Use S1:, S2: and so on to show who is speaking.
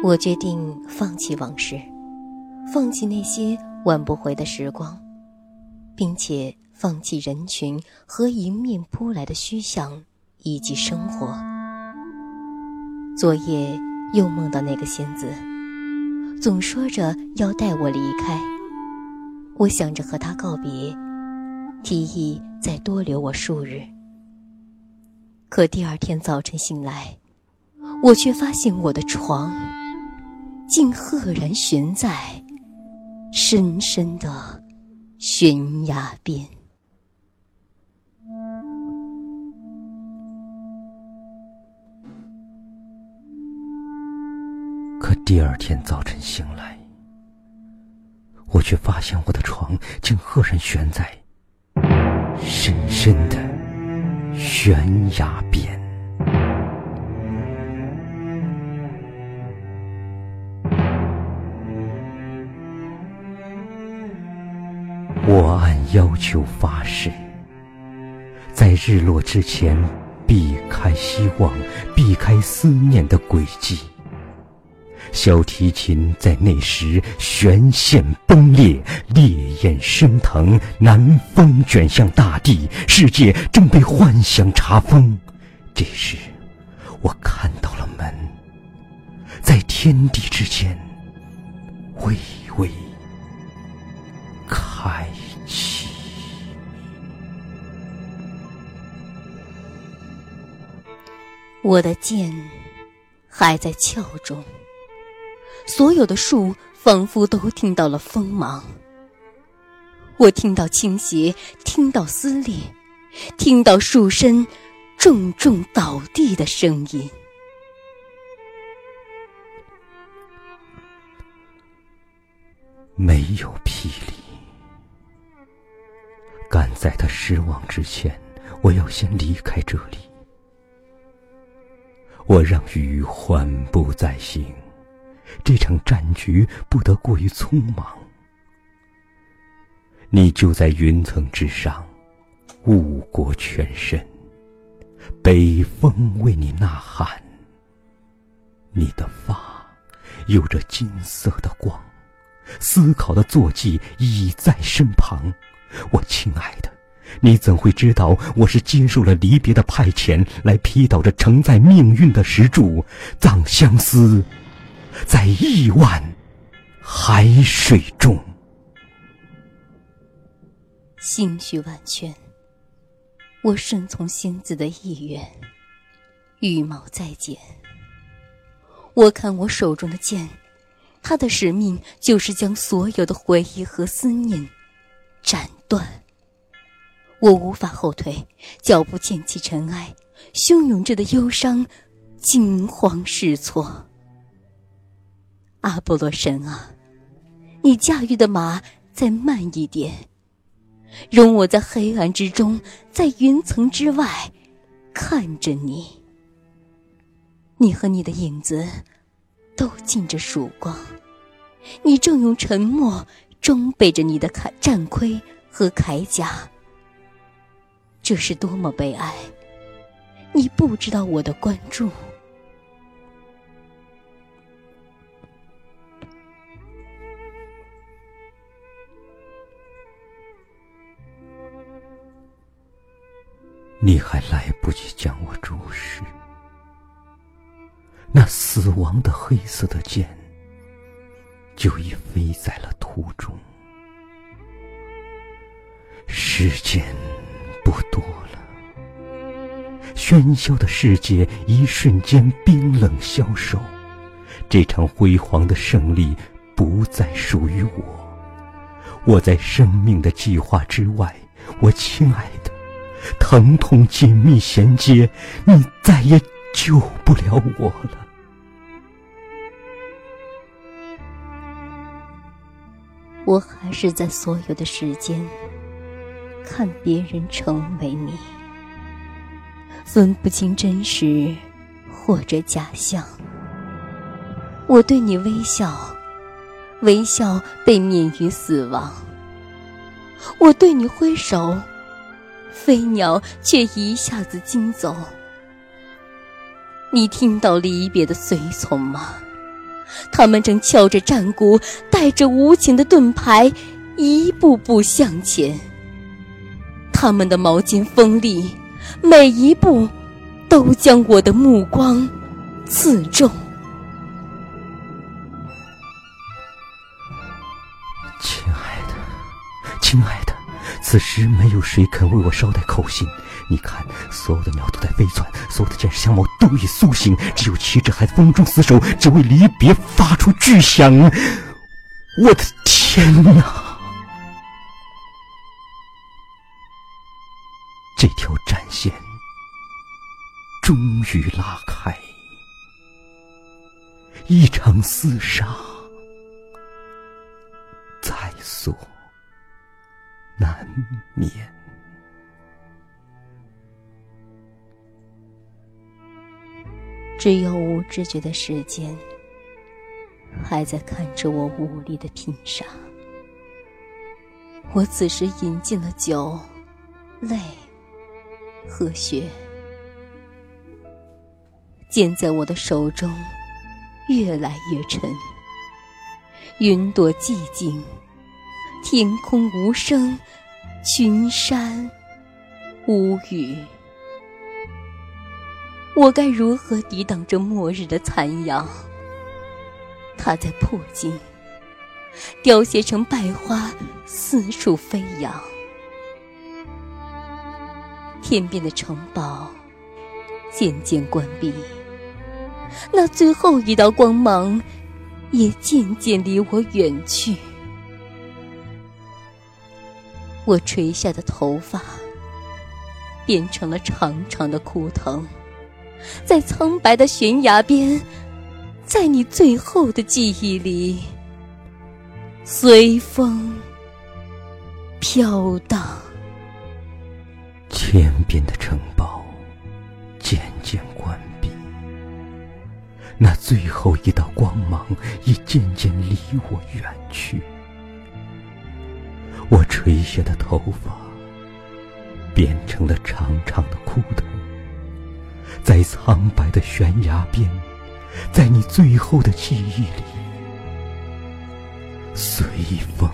S1: 我决定放弃往事，放弃那些挽不回的时光，并且放弃人群和迎面扑来的虚像以及生活。昨夜又梦到那个仙子，总说着要带我离开。我想着和他告别，提议再多留我数日。可第二天早晨醒来，我却发现我的床。竟赫然悬在深深的悬崖边。
S2: 可第二天早晨醒来，我却发现我的床竟赫然悬在深深的悬崖边。我按要求发誓，在日落之前避开希望，避开思念的轨迹。小提琴在那时弦线崩裂，烈焰升腾，南风卷向大地，世界正被幻想查封。这时，我看到了门，在天地之间，微微。开
S1: 我的剑还在鞘中，所有的树仿佛都听到了锋芒。我听到倾斜，听到撕裂，听到树身重重倒地的声音。
S2: 没有霹雳。赶在他失望之前，我要先离开这里。我让雨缓步再行，这场战局不得过于匆忙。你就在云层之上，雾裹全身，北风为你呐喊。你的发有着金色的光，思考的坐骑已在身旁。我亲爱的，你怎会知道我是接受了离别的派遣，来劈倒这承载命运的石柱，葬相思在亿万海水中。
S1: 心绪万全，我顺从仙子的意愿，羽毛再剪。我看我手中的剑，它的使命就是将所有的回忆和思念。斩断，我无法后退，脚步溅起尘埃，汹涌着的忧伤，惊慌失措。阿波罗神啊，你驾驭的马再慢一点，容我在黑暗之中，在云层之外，看着你。你和你的影子，都浸着曙光，你正用沉默。装备着你的铠战盔和铠甲，这是多么悲哀！你不知道我的关注。
S2: 你还来不及将我注视，那死亡的黑色的剑。就已飞在了途中，时间不多了，喧嚣的世界一瞬间冰冷消瘦，这场辉煌的胜利不再属于我，我在生命的计划之外，我亲爱的，疼痛紧密衔接，你再也救不了我了。
S1: 我还是在所有的时间看别人成为你，分不清真实或者假象。我对你微笑，微笑被免于死亡。我对你挥手，飞鸟却一下子惊走。你听到离别的随从吗？他们正敲着战鼓，带着无情的盾牌，一步步向前。他们的毛巾锋利，每一步都将我的目光刺中。
S2: 亲爱的，亲爱的，此时没有谁肯为我捎带口信。你看，所有的鸟都在飞窜，所有的剑士相貌都已苏醒，只有旗帜还在风中死守，只为离别发出巨响。我的天哪！这条战线终于拉开，一场厮杀在所难免。
S1: 只有无知觉的时间，还在看着我无力的拼杀。我此时饮尽了酒、泪和血，剑在我的手中越来越沉。云朵寂静，天空无声，群山无语。我该如何抵挡这末日的残阳？它在破镜，凋谢成败花，四处飞扬。天边的城堡渐渐关闭，那最后一道光芒也渐渐离我远去。我垂下的头发变成了长长的枯藤。在苍白的悬崖边，在你最后的记忆里，随风飘荡。
S2: 天边的城堡渐渐关闭，那最后一道光芒也渐渐离我远去。我垂下的头发变成了长长的枯藤。在苍白的悬崖边，在你最后的记忆里，随风。